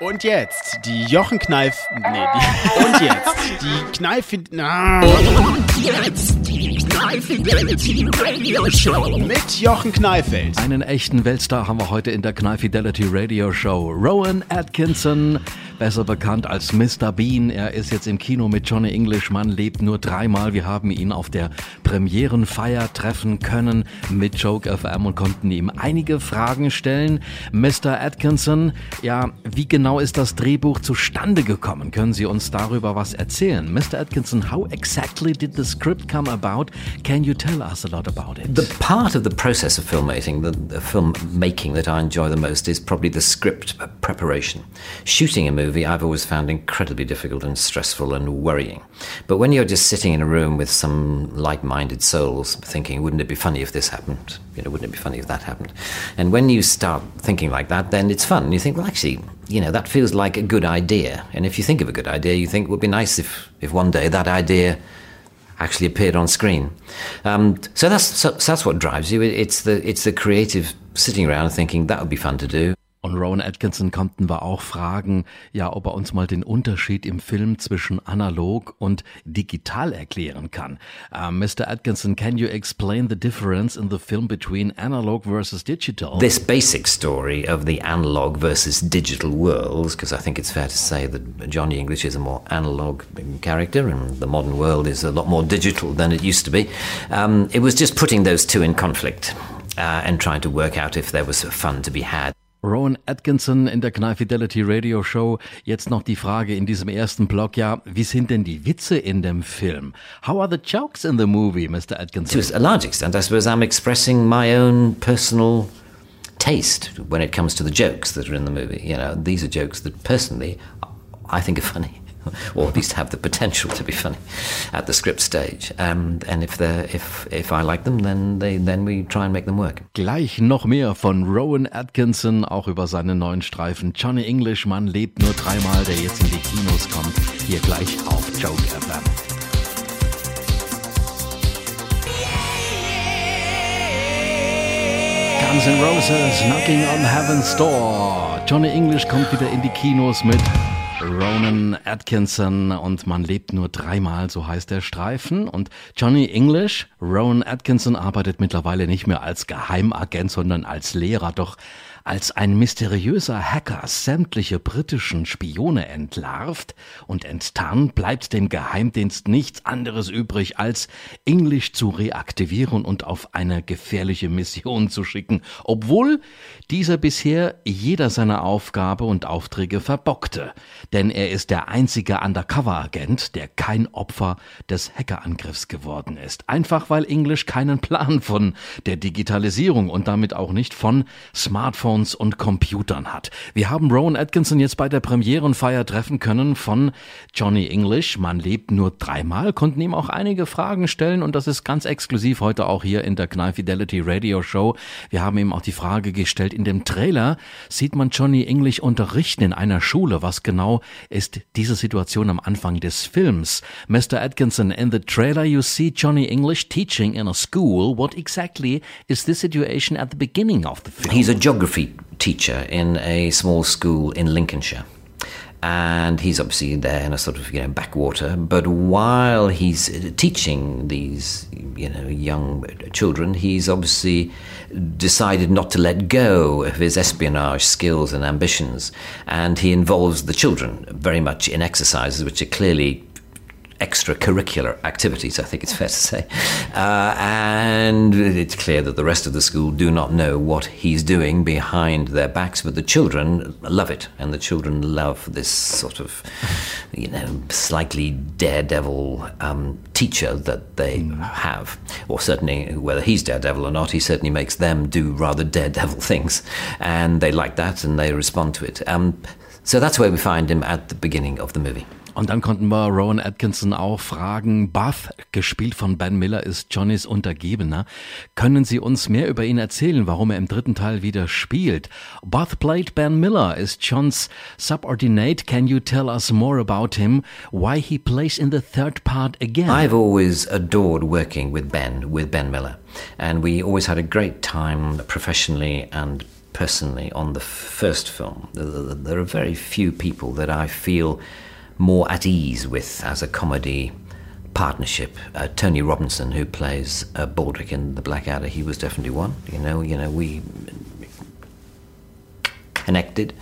Und jetzt die Jochen Kneif. Nee, die, und jetzt die Kneif. Ah. Und jetzt die Kneif Fidelity Radio Show mit Jochen Kneifeld. Einen echten Weltstar haben wir heute in der Kneif Fidelity Radio Show. Rowan Atkinson, besser bekannt als Mr. Bean. Er ist jetzt im Kino mit Johnny English. Man lebt nur dreimal. Wir haben ihn auf der Premierenfeier treffen können mit Joke FM und konnten ihm einige Fragen stellen. Mr. Atkinson, ja, wie genau ist das Drehbuch zustande gekommen? Können Sie uns darüber was erzählen? Mr. Atkinson, how exactly did the script come about? Can you tell us a lot about it? The part of the process of filmmaking, the, the film making that I enjoy the most is probably the script preparation. Shooting a movie I've always found incredibly difficult and stressful and worrying. But when you're just sitting in a room with some like-minded souls thinking, wouldn't it be funny if this happened? You know, wouldn't it be funny if that happened? And when you start thinking like that, then it's fun. You think, well, actually, you know, that feels like a good idea. And if you think of a good idea, you think it would be nice if, if one day that idea actually appeared on screen. Um, so that's so, so that's what drives you. It's the it's the creative sitting around thinking that would be fun to do. Und Rowan Atkinson konnten wir auch fragen, ja, ob er uns mal den Unterschied im Film zwischen analog und digital erklären kann. Uh, Mr. Atkinson, can you explain the difference in the film between analog versus digital? This basic story of the analog versus digital worlds, because I think it's fair to say that Johnny English is a more analog character and the modern world is a lot more digital than it used to be. Um, it was just putting those two in conflict. Uh, and trying to work out if there was fun to be had. Rowan Atkinson in der Knall Fidelity Radio Show. Jetzt noch die Frage in diesem ersten Block. Ja, wie sind denn die Witze in dem Film? How are the jokes in the movie, Mr. Atkinson? To a large extent, I suppose I'm expressing my own personal taste when it comes to the jokes that are in the movie. You know, these are jokes that personally I think are funny. or at least have the potential to be funny at the script stage. Um, and if if if I like them, then they then we try and make them work. Gleich noch mehr von Rowan Atkinson, auch über seinen neuen Streifen Johnny English. Man lebt nur dreimal, der jetzt in die Kinos kommt. Hier gleich auf Joke FM. Guns N' Roses, Knocking on Heaven's Door. Johnny English kommt wieder in die Kinos mit Ronan Atkinson und man lebt nur dreimal, so heißt der Streifen. Und Johnny English, Ronan Atkinson arbeitet mittlerweile nicht mehr als Geheimagent, sondern als Lehrer. Doch als ein mysteriöser Hacker sämtliche britischen Spione entlarvt und enttarnt, bleibt dem Geheimdienst nichts anderes übrig, als English zu reaktivieren und auf eine gefährliche Mission zu schicken, obwohl dieser bisher jeder seiner Aufgabe und Aufträge verbockte. Denn er ist der einzige Undercover-Agent, der kein Opfer des Hackerangriffs geworden ist. Einfach weil English keinen Plan von der Digitalisierung und damit auch nicht von Smartphones Smartphones und Computern hat. Wir haben Rowan Atkinson jetzt bei der Premierenfeier treffen können von Johnny English. Man lebt nur dreimal, konnten ihm auch einige Fragen stellen und das ist ganz exklusiv heute auch hier in der Knall Fidelity Radio Show. Wir haben ihm auch die Frage gestellt, in dem Trailer sieht man Johnny English unterrichten in einer Schule. Was genau ist diese Situation am Anfang des Films? Mr. Atkinson, in the trailer you see Johnny English teaching in a school. What exactly is the situation at the beginning of the film? He's a geography teacher in a small school in Lincolnshire. And he's obviously there in a sort of you know backwater. But while he's teaching these you know young children, he's obviously decided not to let go of his espionage skills and ambitions, and he involves the children very much in exercises which are clearly extracurricular activities, I think it's fair to say. Uh, and it's clear that the rest of the school do not know what he's doing behind their backs, but the children love it. And the children love this sort of, you know, slightly daredevil um, teacher that they mm. have. Or certainly, whether he's daredevil or not, he certainly makes them do rather daredevil things. And they like that and they respond to it. Um, so that's where we find him at the beginning of the movie. Und dann konnten wir Rowan Atkinson auch fragen, Buff, gespielt von Ben Miller, ist Johnnys Untergebener. Können Sie uns mehr über ihn erzählen, warum er im dritten Teil wieder spielt? Buff played Ben Miller, is John's subordinate. Can you tell us more about him? Why he plays in the third part again? I've always adored working with Ben, with Ben Miller. And we always had a great time professionally and personally on the first film. There are very few people that I feel more at ease with as a comedy partnership. Uh, Tony Robinson, who plays uh, Baldrick in The Blackadder, he was definitely one. You know, you know, we connected.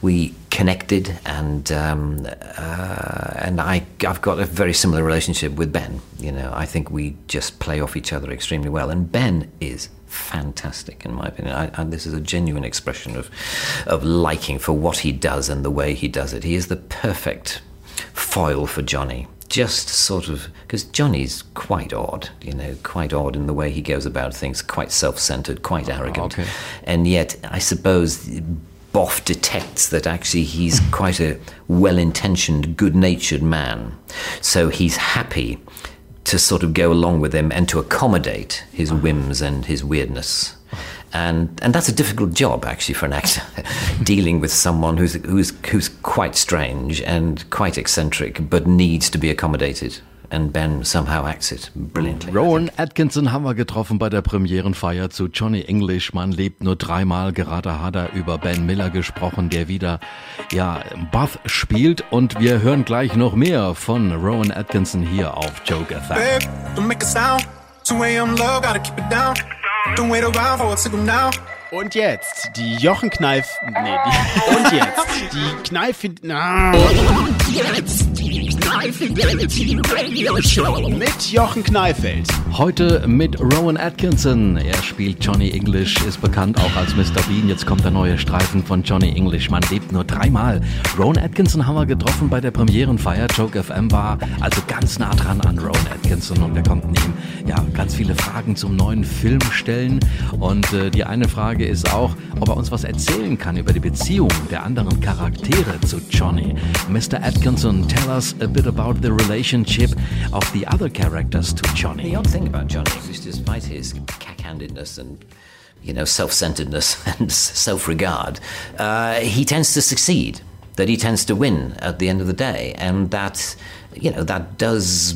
We connected, and um, uh, and I I've got a very similar relationship with Ben. You know, I think we just play off each other extremely well, and Ben is fantastic in my opinion. I, this is a genuine expression of of liking for what he does and the way he does it. He is the perfect foil for Johnny just sort of because Johnny's quite odd, you know, quite odd in the way he goes about things, quite self-centered, quite oh, arrogant, okay. and yet I suppose Bough detects that actually he's quite a well-intentioned, good-natured man, so he's happy to sort of go along with him and to accommodate his uh-huh. whims and his weirdness. Uh-huh. And and that's a difficult job actually for an actor, dealing with someone who's who's who's quite strange and quite eccentric, but needs to be accommodated. And Ben somehow acts it brilliantly. Rowan Atkinson haben wir getroffen bei der Premierenfeier zu Johnny English. Man lebt nur dreimal. Gerade hat er über Ben Miller gesprochen, der wieder ja Buff spielt. Und wir hören gleich noch mehr von Rowan Atkinson hier auf Joke FM. Babe, don't make a sound. 2 a.m. low, gotta keep it down. Don't wait around for a signal now. Und jetzt die Jochen Kneif. Nee, die, und jetzt die Kneif. Und jetzt mit Jochen Kneifeld. Heute mit Rowan Atkinson. Er spielt Johnny English, ist bekannt auch als Mr. Bean. Jetzt kommt der neue Streifen von Johnny English. Man lebt nur dreimal. Rowan Atkinson haben wir getroffen bei der Premierenfeier. Joke FM war also ganz nah dran an Rowan Atkinson und wir konnten ihm ja ganz viele Fragen zum neuen Film stellen. Und äh, die eine Frage ist auch, ob er uns was erzählen kann über die Beziehung der anderen Charaktere zu Johnny. Mr. Atkinson, tell us a bit about the relationship of the other characters to Johnny. The odd thing about Johnny is despite his cack-handedness and you know self-centeredness and self-regard, uh, he tends to succeed. That he tends to win at the end of the day, and that you know, that does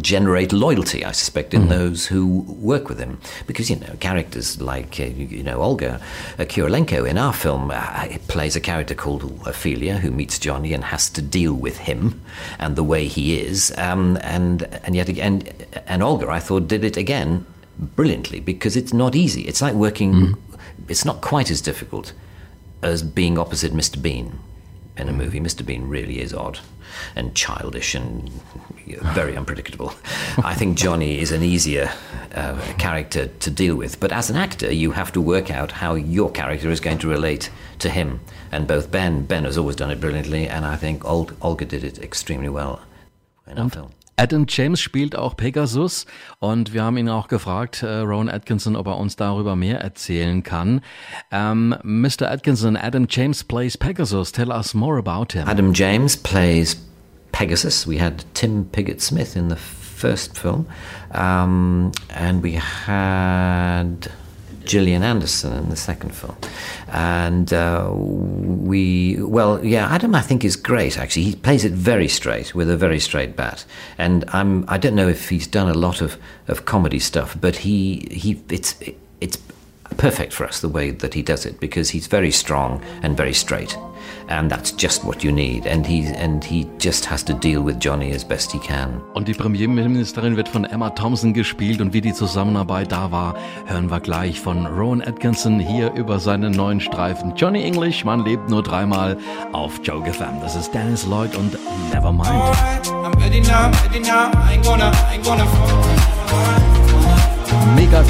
generate loyalty, I suspect, in mm. those who work with him. Because, you know, characters like, uh, you know, Olga uh, Kurylenko in our film uh, plays a character called Ophelia who meets Johnny and has to deal with him and the way he is. Um, and, and yet again, and Olga, I thought, did it again brilliantly because it's not easy. It's like working, mm. it's not quite as difficult as being opposite Mr. Bean in a movie. Mr. Bean really is odd and childish and very unpredictable. I think Johnny is an easier uh, character to deal with, but as an actor, you have to work out how your character is going to relate to him. And both Ben, Ben has always done it brilliantly, and I think Olga did it extremely well in our film. Adam James spielt auch Pegasus und wir haben ihn auch gefragt, äh, Rowan Atkinson, ob er uns darüber mehr erzählen kann. Um, Mr. Atkinson, Adam James plays Pegasus. Tell us more about him. Adam James plays Pegasus. We had Tim Pigott Smith in the first film, um, and we had Gillian Anderson in the second film. And uh, we, well, yeah, Adam, I think is great. Actually, he plays it very straight with a very straight bat. And I'm, I don't know if he's done a lot of, of comedy stuff, but he, he, it's, it's perfect for us the way that he does it because he's very strong and very straight. And that's just what you need. And he, and he just has to deal with Johnny as best he can. Und die Premierministerin wird von Emma Thompson gespielt und wie die Zusammenarbeit da war, hören wir gleich von Rowan Atkinson hier über seinen neuen Streifen. Johnny English, man lebt nur dreimal auf Joe FM. Das ist Dennis Lloyd und Nevermind. I'm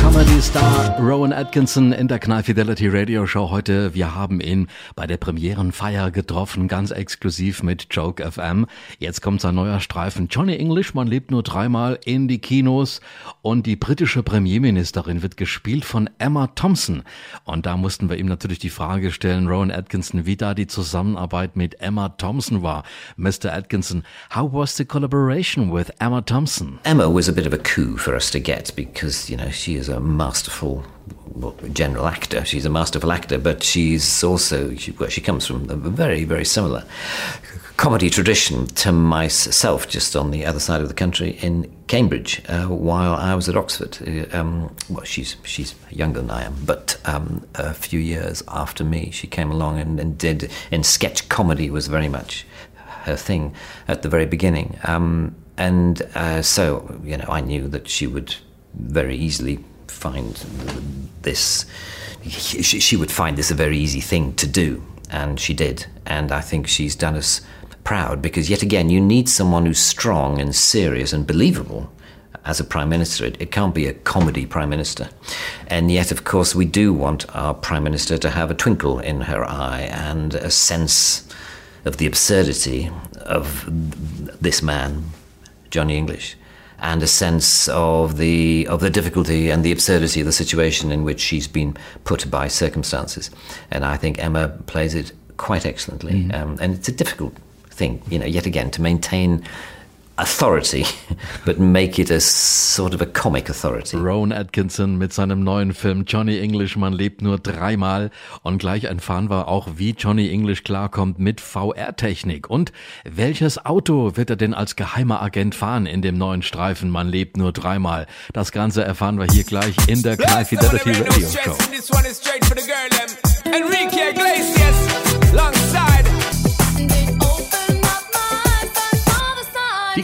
Mega Comedy Star Rowan Atkinson in der Knall Fidelity Radio Show heute. Wir haben ihn bei der Premierenfeier getroffen, ganz exklusiv mit Joke FM. Jetzt kommt sein neuer Streifen. Johnny English, man lebt nur dreimal in die Kinos und die britische Premierministerin wird gespielt von Emma Thompson. Und da mussten wir ihm natürlich die Frage stellen, Rowan Atkinson, wie da die Zusammenarbeit mit Emma Thompson war. Mr. Atkinson, how was the collaboration with Emma Thompson? Emma was a bit of a coup for us to get because, you know, she is a masterful general actor. She's a masterful actor, but she's also she, well, she comes from a very very similar comedy tradition to myself, just on the other side of the country in Cambridge, uh, while I was at Oxford. Uh, um, well, she's she's younger than I am, but um, a few years after me, she came along and, and did. In sketch comedy was very much her thing at the very beginning, um, and uh, so you know I knew that she would very easily find this. She would find this a very easy thing to do, and she did. And I think she's done us proud because, yet again, you need someone who's strong and serious and believable as a prime minister. It, it, can't be a comedy prime minister. And yet, of course, we do want our prime minister to have a twinkle in her eye and a sense of the absurdity of this man, Johnny English. And a sense of the of the difficulty and the absurdity of the situation in which she's been put by circumstances, and I think Emma plays it quite excellently. Mm. Um, and it's a difficult thing, you know, yet again, to maintain authority, but make it a sort of a comic authority. Rowan Atkinson mit seinem neuen Film Johnny English, man lebt nur dreimal. Und gleich erfahren wir auch, wie Johnny English klarkommt mit VR-Technik. Und welches Auto wird er denn als geheimer Agent fahren in dem neuen Streifen, man lebt nur dreimal. Das Ganze erfahren wir hier gleich in der High Fidelity Radio Show.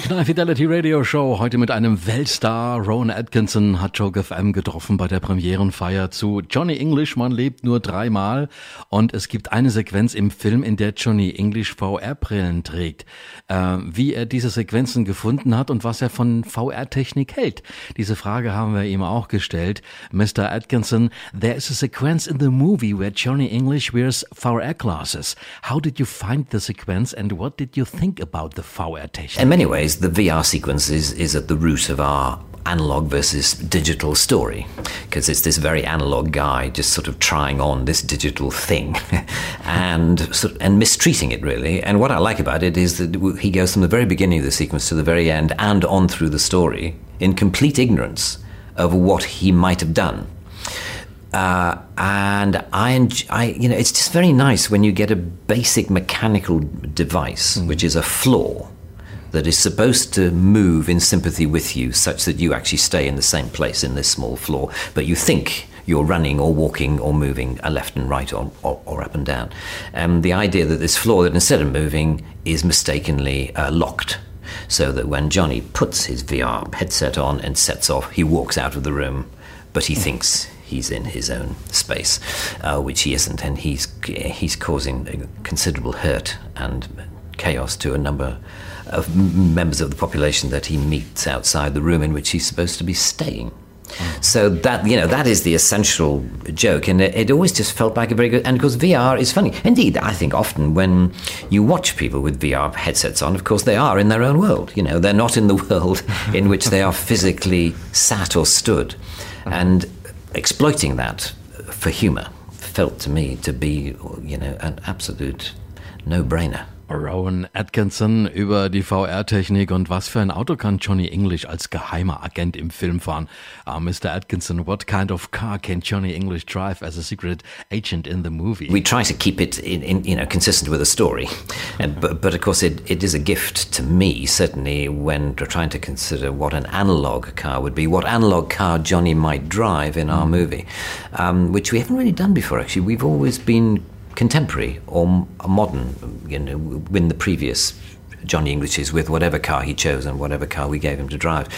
Knall Fidelity Radio Show heute mit einem Weltstar. Rowan Atkinson hat Joe FM getroffen bei der Premierenfeier zu Johnny English. Man lebt nur dreimal. Und es gibt eine Sequenz im Film, in der Johnny English VR-Brillen trägt. Äh, wie er diese Sequenzen gefunden hat und was er von VR-Technik hält. Diese Frage haben wir ihm auch gestellt. Mr. Atkinson, there is a sequence in the movie where Johnny English wears VR glasses. How did you find the sequence and what did you think about the VR technique? In many ways, the VR sequence is, is at the root of our analog versus digital story because it's this very analog guy just sort of trying on this digital thing and sort of, and mistreating it really and what I like about it is that he goes from the very beginning of the sequence to the very end and on through the story in complete ignorance of what he might have done uh, and I, I, you know, it's just very nice when you get a basic mechanical device, mm. which is a floor, that is supposed to move in sympathy with you, such that you actually stay in the same place in this small floor, but you think you're running or walking or moving left and right or, or, or up and down. And um, the idea that this floor, that instead of moving, is mistakenly uh, locked. So that when Johnny puts his VR headset on and sets off, he walks out of the room, but he thinks he's in his own space, uh, which he isn't, and he's he's causing considerable hurt and chaos to a number of members of the population that he meets outside the room in which he's supposed to be staying. Mm. So that you know that is the essential joke, and it, it, always just felt like a very good. And because VR is funny, indeed, I think often when you watch people with VR headsets on, of course they are in their own world. You know, they're not in the world in which they are physically sat or stood, mm-hmm. and exploiting that for humour felt to me to be you know an absolute no-brainer. Rowan Atkinson über die VR-Technik und was für ein Auto kann Johnny English als geheimer Agent im Film fahren. Uh, Mr. Atkinson, what kind of car can Johnny English drive as a secret agent in the movie? We try to keep it in, in you know consistent with the story, and, but, but of course it, it is a gift to me certainly when we're trying to consider what an analog car would be, what analog car Johnny might drive in our mm. movie, um, which we haven't really done before. Actually, we've always been contemporary or modern, you know, when the previous Johnny Englishes with whatever car he chose and whatever car we gave him to drive.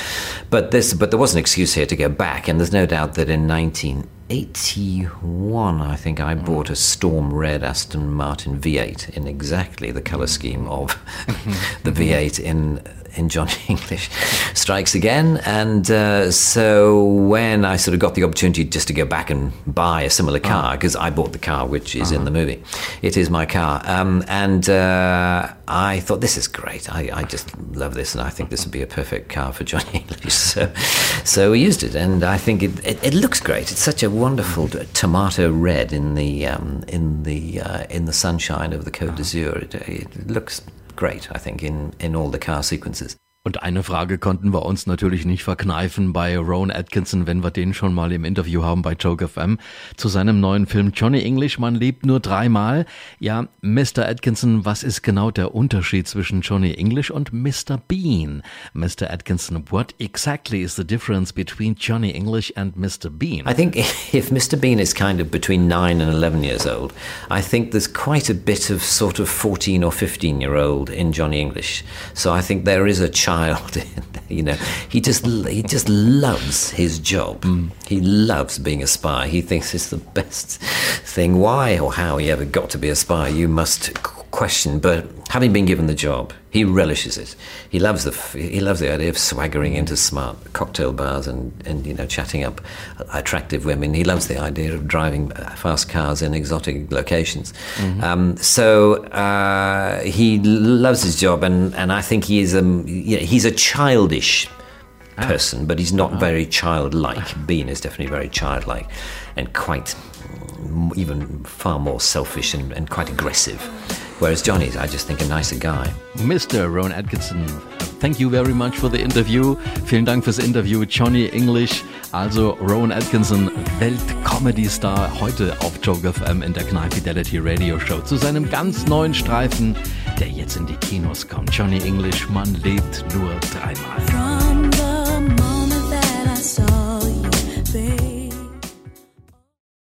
But this, but there was an excuse here to go back, and there's no doubt that in 1981, I think I mm. bought a storm red Aston Martin V8 in exactly the color scheme of the V8 in in Johnny English strikes again. And uh, so when I sort of got the opportunity just to go back and buy a similar uh-huh. car, because I bought the car which is uh-huh. in the movie, it is my car. Um, and uh, I thought, this is great. I, I, just love this, and I think this would be a perfect car for Johnny English. So, so we used it, and I think it, it, it looks great. It's such a wonderful tomato red in the um, in the uh, in the sunshine of the Côte d'Azur. It, it looks great, I think, in, in all the car sequences. Und eine Frage konnten wir uns natürlich nicht verkneifen bei Rowan Atkinson, wenn wir den schon mal im Interview haben bei Joke FM, zu seinem neuen Film Johnny English, man lebt nur dreimal. Ja, Mr. Atkinson, was ist genau der Unterschied zwischen Johnny English und Mr. Bean? Mr. Atkinson, what exactly is the difference between Johnny English and Mr. Bean? I think if Mr. Bean is kind of between 9 and 11 years old, I think there's quite a bit of sort of 14 or 15 year old in Johnny English. So I think there is a child child. you know, he just he just loves his job. Mm. He loves being a spy. He thinks it's the best thing. Why or how he ever got to be a spy, you must question. But having been given the job, he relishes it. He loves the he loves the idea of swaggering into smart cocktail bars and, and you know chatting up attractive women. He loves the idea of driving fast cars in exotic locations. Mm-hmm. Um, so uh, he loves his job, and, and I think he is a you know, he's a childish ah. person, but he's not ah. very childlike. Bean is definitely very childlike and quite even far more selfish and, and quite aggressive. Whereas Johnny's, I just think, a nicer guy. Mr. Rowan Atkinson, thank you very much for the interview. Vielen Dank fürs Interview, Johnny English. Also Rowan Atkinson, Welt-Comedy-Star, heute auf Joke FM in der Knife Fidelity Radio Show zu seinem ganz neuen Streifen, der jetzt in die Kinos kommt. Johnny English, man lebt nur dreimal.